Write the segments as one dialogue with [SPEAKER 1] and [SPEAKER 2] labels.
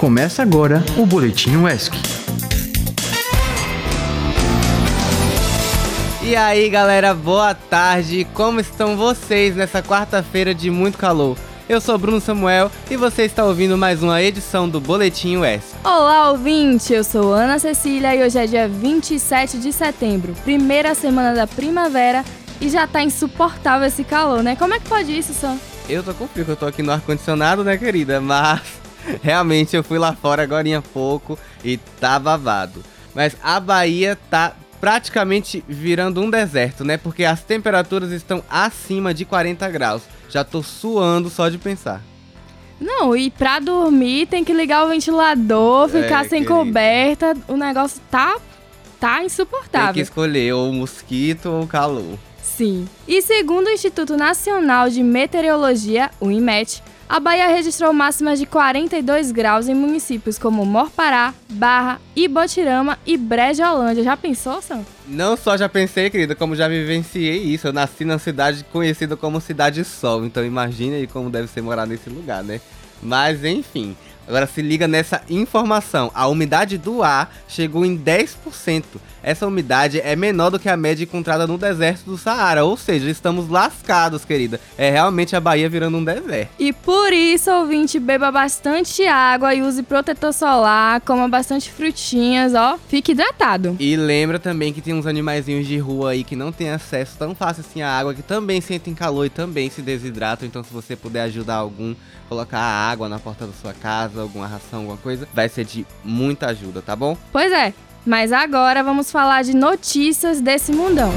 [SPEAKER 1] Começa agora o Boletim UESC.
[SPEAKER 2] E aí galera, boa tarde! Como estão vocês nessa quarta-feira de muito calor? Eu sou Bruno Samuel e você está ouvindo mais uma edição do Boletim UESC.
[SPEAKER 3] Olá, ouvinte! Eu sou Ana Cecília e hoje é dia 27 de setembro, primeira semana da primavera e já tá insuportável esse calor, né? Como é que pode isso, Sam?
[SPEAKER 2] Eu tô com frio, eu tô aqui no ar-condicionado, né, querida? Mas realmente eu fui lá fora agora há pouco e tá babado. Mas a Bahia tá praticamente virando um deserto, né? Porque as temperaturas estão acima de 40 graus. Já tô suando só de pensar.
[SPEAKER 3] Não, e pra dormir tem que ligar o ventilador,
[SPEAKER 2] É,
[SPEAKER 3] ficar sem
[SPEAKER 2] querida.
[SPEAKER 3] coberta. O negócio tá tá
[SPEAKER 2] Tem que
[SPEAKER 3] insuportável.
[SPEAKER 2] escolher ou o mosquito ou o calor.
[SPEAKER 3] Sim. E segundo o Instituto Nacional de Meteorologia, o IMET, a Bahia registrou máximas de 42 graus em municípios como Morpará, Barra, Ibotirama e Brejolândia. Já pensou, Sam?
[SPEAKER 2] Não só já pensei, querida, como já vivenciei isso. Eu nasci na cidade conhecida como Cidade Sol, então imagina aí como deve ser morar nesse lugar, né? Mas enfim, agora se liga nessa informação. A umidade do ar chegou em 10%. Essa umidade é menor do que a média encontrada no deserto do Saara, ou seja, estamos lascados, querida. É realmente a Bahia virando um deserto.
[SPEAKER 3] E por isso, ouvinte, beba bastante água e use protetor solar, coma bastante frutinhas, ó. Fique hidratado.
[SPEAKER 2] E lembra também que tem uns animaizinhos de rua aí que não tem acesso tão fácil assim à água, que também sentem calor e também se desidratam. Então, se você puder ajudar algum, colocar a água na porta da sua casa, alguma ração, alguma coisa, vai ser de muita ajuda, tá bom?
[SPEAKER 3] Pois é, mas agora vamos falar de notícias desse mundão.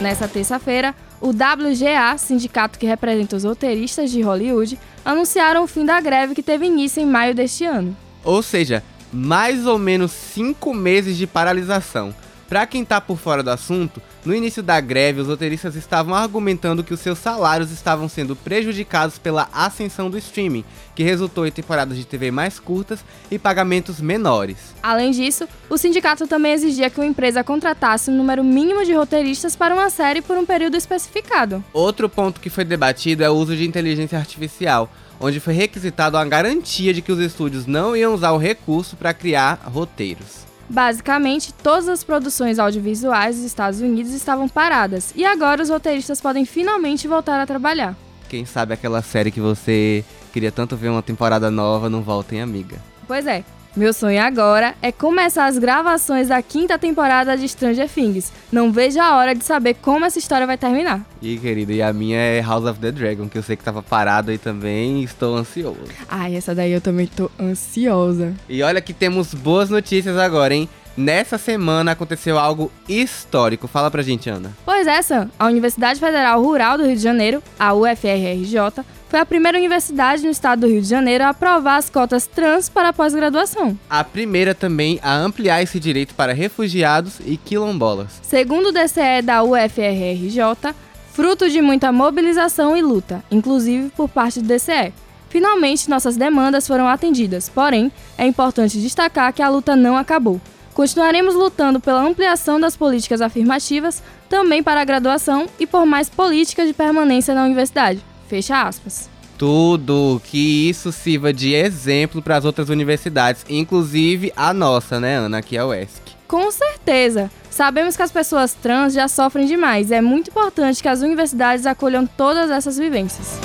[SPEAKER 3] Nessa terça-feira, o WGA, sindicato que representa os roteiristas de Hollywood, anunciaram o fim da greve que teve início em maio deste ano.
[SPEAKER 2] Ou seja, mais ou menos cinco meses de paralisação. Pra quem tá por fora do assunto, no início da greve, os roteiristas estavam argumentando que os seus salários estavam sendo prejudicados pela ascensão do streaming, que resultou em temporadas de TV mais curtas e pagamentos menores.
[SPEAKER 3] Além disso, o sindicato também exigia que uma empresa contratasse um número mínimo de roteiristas para uma série por um período especificado.
[SPEAKER 2] Outro ponto que foi debatido é o uso de inteligência artificial, onde foi requisitado a garantia de que os estúdios não iam usar o recurso para criar roteiros.
[SPEAKER 3] Basicamente, todas as produções audiovisuais dos Estados Unidos estavam paradas e agora os roteiristas podem finalmente voltar a trabalhar.
[SPEAKER 2] Quem sabe aquela série que você queria tanto ver uma temporada nova não volta em amiga.
[SPEAKER 3] Pois é, meu sonho agora é começar as gravações da quinta temporada de Stranger Things. Não vejo a hora de saber como essa história vai terminar.
[SPEAKER 2] E querido, e a minha é House of the Dragon, que eu sei que tava parado aí também e estou ansioso.
[SPEAKER 3] Ai, essa daí eu também tô ansiosa.
[SPEAKER 2] E olha que temos boas notícias agora, hein? Nessa semana aconteceu algo histórico. Fala pra gente, Ana.
[SPEAKER 3] Pois é, Sam, a Universidade Federal Rural do Rio de Janeiro, a UFRRJ, foi a primeira universidade no estado do Rio de Janeiro a aprovar as cotas trans para a pós-graduação.
[SPEAKER 2] A primeira também a ampliar esse direito para refugiados e quilombolas.
[SPEAKER 3] Segundo o DCE da UFRRJ, fruto de muita mobilização e luta, inclusive por parte do DCE. Finalmente, nossas demandas foram atendidas, porém, é importante destacar que a luta não acabou. Continuaremos lutando pela ampliação das políticas afirmativas, também para a graduação e por mais políticas de permanência na universidade. Fecha aspas.
[SPEAKER 2] Tudo que isso sirva de exemplo para as outras universidades, inclusive a nossa, né, Ana, aqui é a UESC.
[SPEAKER 3] Com certeza! Sabemos que as pessoas trans já sofrem demais é muito importante que as universidades acolham todas essas vivências.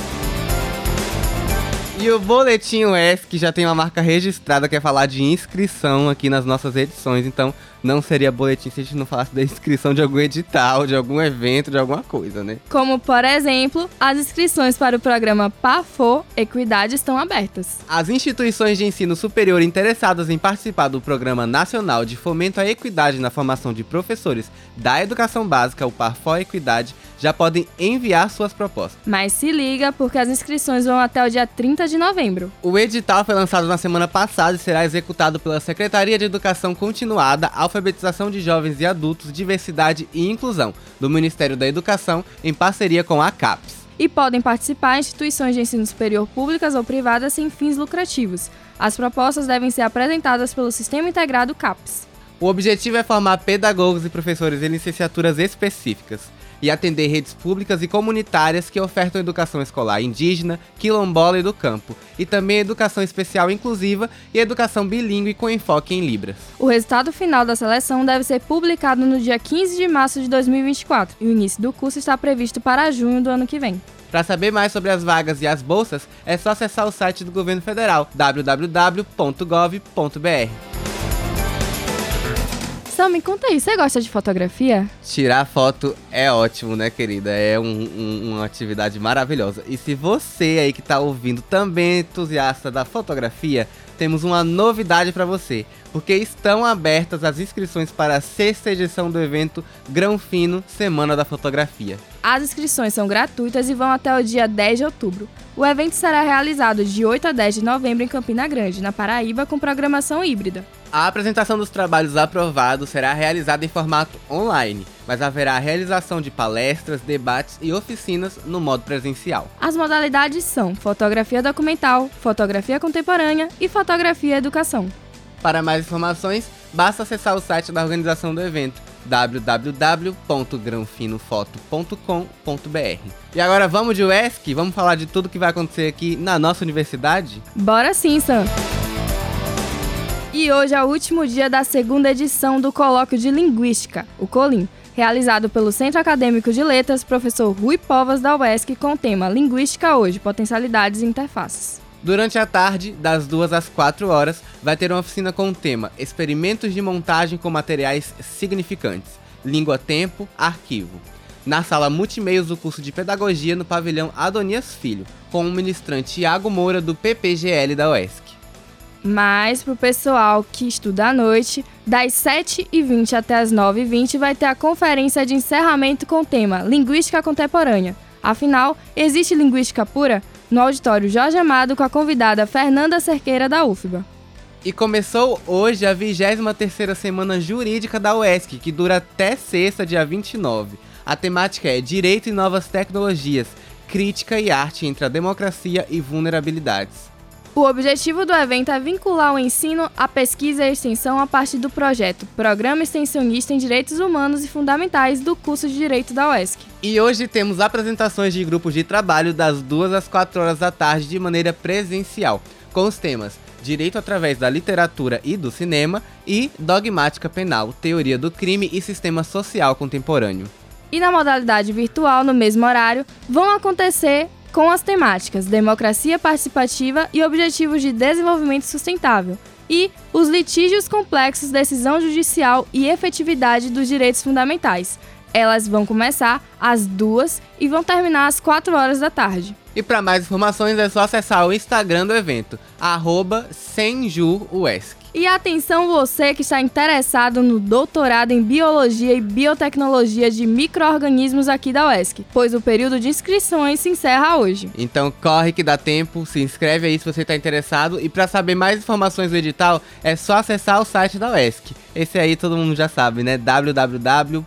[SPEAKER 2] E o Boletim UESC já tem uma marca registrada que é falar de inscrição aqui nas nossas edições, então não seria boletim se a gente não falasse da inscrição de algum edital, de algum evento, de alguma coisa, né?
[SPEAKER 3] Como, por exemplo, as inscrições para o programa PAFO Equidade estão abertas.
[SPEAKER 2] As instituições de ensino superior interessadas em participar do Programa Nacional de Fomento à Equidade na Formação de Professores da Educação Básica, o PAFO Equidade, já podem enviar suas propostas.
[SPEAKER 3] Mas se liga, porque as inscrições vão até o dia 30 de novembro.
[SPEAKER 2] O edital foi lançado na semana passada e será executado pela Secretaria de Educação Continuada, Alfabetização de Jovens e Adultos, Diversidade e Inclusão, do Ministério da Educação, em parceria com a CAPES.
[SPEAKER 3] E podem participar instituições de ensino superior públicas ou privadas sem fins lucrativos. As propostas devem ser apresentadas pelo Sistema Integrado CAPES.
[SPEAKER 2] O objetivo é formar pedagogos e professores em licenciaturas específicas. E atender redes públicas e comunitárias que ofertam educação escolar indígena, quilombola e do campo, e também educação especial inclusiva e educação bilíngue com enfoque em Libras.
[SPEAKER 3] O resultado final da seleção deve ser publicado no dia 15 de março de 2024 e o início do curso está previsto para junho do ano que vem.
[SPEAKER 2] Para saber mais sobre as vagas e as bolsas, é só acessar o site do governo federal www.gov.br.
[SPEAKER 3] Sam, me conta aí, você gosta de fotografia?
[SPEAKER 2] Tirar foto é ótimo, né, querida? É um, um, uma atividade maravilhosa. E se você aí que tá ouvindo também é entusiasta da fotografia, temos uma novidade para você, porque estão abertas as inscrições para a sexta edição do evento Grão Fino Semana da Fotografia.
[SPEAKER 3] As inscrições são gratuitas e vão até o dia 10 de outubro. O evento será realizado de 8 a 10 de novembro em Campina Grande, na Paraíba, com programação híbrida.
[SPEAKER 2] A apresentação dos trabalhos aprovados será realizada em formato online, mas haverá a realização de palestras, debates e oficinas no modo presencial.
[SPEAKER 3] As modalidades são fotografia documental, fotografia contemporânea e fotografia educação.
[SPEAKER 2] Para mais informações, basta acessar o site da organização do evento www.granfinofoto.com.br. E agora vamos de UESC? Vamos falar de tudo que vai acontecer aqui na nossa universidade?
[SPEAKER 3] Bora sim, Sam! E hoje é o último dia da segunda edição do Colóquio de Linguística, o COLIM, realizado pelo Centro Acadêmico de Letras, professor Rui Povas da UESC, com o tema Linguística Hoje, Potencialidades e Interfaces.
[SPEAKER 2] Durante a tarde, das 2 às 4 horas, vai ter uma oficina com o tema Experimentos de montagem com materiais significantes, língua-tempo, arquivo. Na sala multimeios do curso de Pedagogia no pavilhão Adonias Filho, com o ministrante Tiago Moura do PPGL da UESC.
[SPEAKER 3] Mas para o pessoal que estuda à noite, das 7h20 até as 9h20 vai ter a conferência de encerramento com o tema Linguística Contemporânea. Afinal, existe linguística pura? no auditório Jorge Amado com a convidada Fernanda Cerqueira da UFBA.
[SPEAKER 2] E começou hoje a 23ª Semana Jurídica da UESC, que dura até sexta, dia 29. A temática é Direito e Novas Tecnologias, Crítica e Arte entre a Democracia e Vulnerabilidades.
[SPEAKER 3] O objetivo do evento é vincular o ensino à pesquisa e extensão a partir do projeto Programa Extensionista em Direitos Humanos e Fundamentais do curso de Direito da UESC.
[SPEAKER 2] E hoje temos apresentações de grupos de trabalho das 2 às 4 horas da tarde de maneira presencial, com os temas Direito através da literatura e do cinema e Dogmática Penal, Teoria do Crime e Sistema Social Contemporâneo.
[SPEAKER 3] E na modalidade virtual, no mesmo horário, vão acontecer com as temáticas Democracia Participativa e Objetivos de Desenvolvimento Sustentável, e os litígios complexos, decisão judicial e efetividade dos direitos fundamentais. Elas vão começar às duas e vão terminar às 4 horas da tarde.
[SPEAKER 2] E para mais informações é só acessar o Instagram do evento, arroba
[SPEAKER 3] e atenção você que está interessado no doutorado em Biologia e Biotecnologia de Microorganismos aqui da UESC, pois o período de inscrições se encerra hoje.
[SPEAKER 2] Então corre que dá tempo, se inscreve aí se você está interessado e para saber mais informações do edital é só acessar o site da UESC. Esse aí todo mundo já sabe, né? www.esc.br.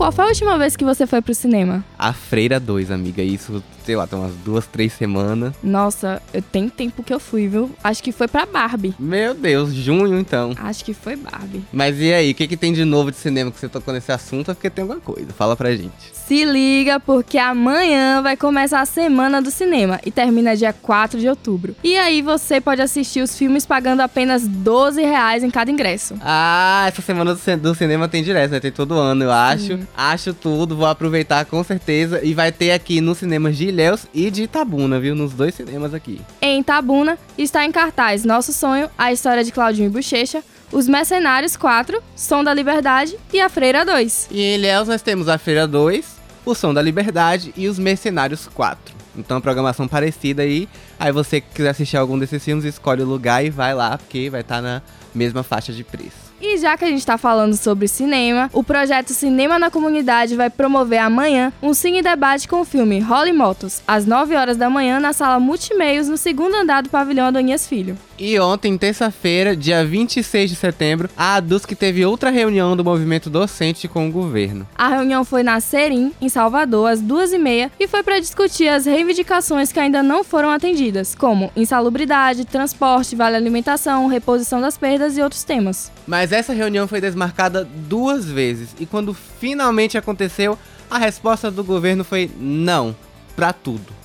[SPEAKER 3] qual foi a última vez que você foi pro cinema?
[SPEAKER 2] A Freira 2, amiga. Isso, sei lá, tem umas duas, três semanas.
[SPEAKER 3] Nossa, eu tenho tempo que eu fui, viu? Acho que foi pra Barbie.
[SPEAKER 2] Meu Deus, junho então.
[SPEAKER 3] Acho que foi Barbie.
[SPEAKER 2] Mas e aí, o que, que tem de novo de cinema que você tocou nesse assunto? É porque tem alguma coisa. Fala pra gente.
[SPEAKER 3] Se liga, porque amanhã vai começar a semana do cinema e termina dia 4 de outubro. E aí você pode assistir os filmes pagando apenas 12 reais em cada ingresso.
[SPEAKER 2] Ah, essa semana do cinema tem direto, né? Tem todo ano, eu acho. Acho tudo, vou aproveitar com certeza. E vai ter aqui nos cinemas de Ilhéus e de Itabuna, viu? Nos dois cinemas aqui.
[SPEAKER 3] Em Itabuna está em cartaz Nosso Sonho, a história de Claudinho e Bochecha, Os Mercenários 4, Som da Liberdade e A Freira 2.
[SPEAKER 2] E em Ilhéus nós temos A Freira 2, O Som da Liberdade e Os Mercenários 4. Então, programação parecida aí. Aí você que quiser assistir algum desses filmes, escolhe o lugar e vai lá, porque vai estar tá na mesma faixa de preço.
[SPEAKER 3] E já que a gente está falando sobre cinema, o projeto Cinema na Comunidade vai promover amanhã um cine debate com o filme Holly Motos, às 9 horas da manhã na sala Multimeios, no segundo andar do pavilhão Adonias Filho.
[SPEAKER 2] E ontem, terça-feira, dia 26 de setembro, a ADUSC teve outra reunião do movimento docente com o governo.
[SPEAKER 3] A reunião foi na Serim, em Salvador, às duas e meia, e foi para discutir as reivindicações que ainda não foram atendidas, como insalubridade, transporte, vale alimentação, reposição das perdas e outros temas.
[SPEAKER 2] Mas essa reunião foi desmarcada duas vezes, e quando finalmente aconteceu, a resposta do governo foi não, para tudo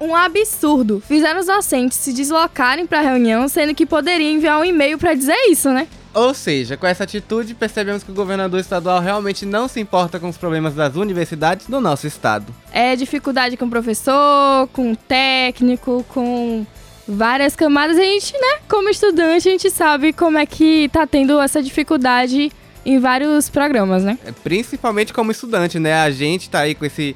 [SPEAKER 3] um absurdo. Fizeram os docentes se deslocarem para a reunião, sendo que poderiam enviar um e-mail para dizer isso, né?
[SPEAKER 2] Ou seja, com essa atitude, percebemos que o governador estadual realmente não se importa com os problemas das universidades do nosso estado.
[SPEAKER 3] É dificuldade com o professor, com o técnico, com várias camadas. A gente, né, como estudante, a gente sabe como é que tá tendo essa dificuldade em vários programas, né?
[SPEAKER 2] É, principalmente como estudante, né? A gente tá aí com esse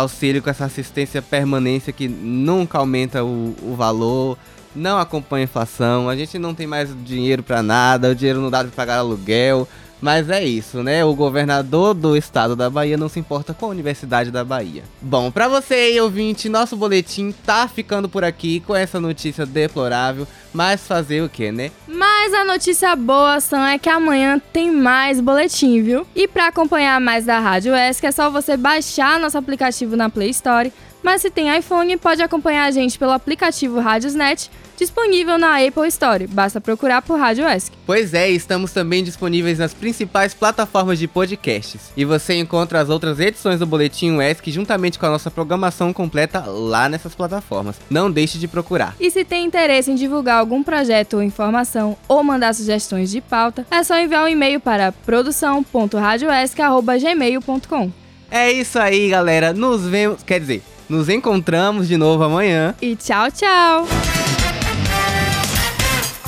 [SPEAKER 2] auxílio com essa assistência permanência que nunca aumenta o, o valor, não acompanha a inflação, a gente não tem mais dinheiro para nada, o dinheiro não dá para pagar aluguel. Mas é isso, né? O governador do estado da Bahia não se importa com a Universidade da Bahia. Bom, para você ouvinte, nosso boletim tá ficando por aqui com essa notícia deplorável. Mas fazer o que, né?
[SPEAKER 3] Mas a notícia boa, Sam, é que amanhã tem mais boletim, viu? E para acompanhar mais da Rádio ESC é só você baixar nosso aplicativo na Play Store. Mas se tem iPhone, pode acompanhar a gente pelo aplicativo Rádiosnet disponível na Apple Store. Basta procurar por Rádio ESC.
[SPEAKER 2] Pois é, estamos também disponíveis nas principais plataformas de podcasts. E você encontra as outras edições do Boletim ESC juntamente com a nossa programação completa lá nessas plataformas. Não deixe de procurar.
[SPEAKER 3] E se tem interesse em divulgar algum projeto ou informação ou mandar sugestões de pauta, é só enviar um e-mail para produção.radioesc.gmail.com.
[SPEAKER 2] É isso aí, galera. Nos vemos, quer dizer, nos encontramos de novo amanhã.
[SPEAKER 3] E tchau, tchau!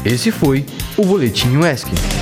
[SPEAKER 1] Esse foi o Boletim UESC.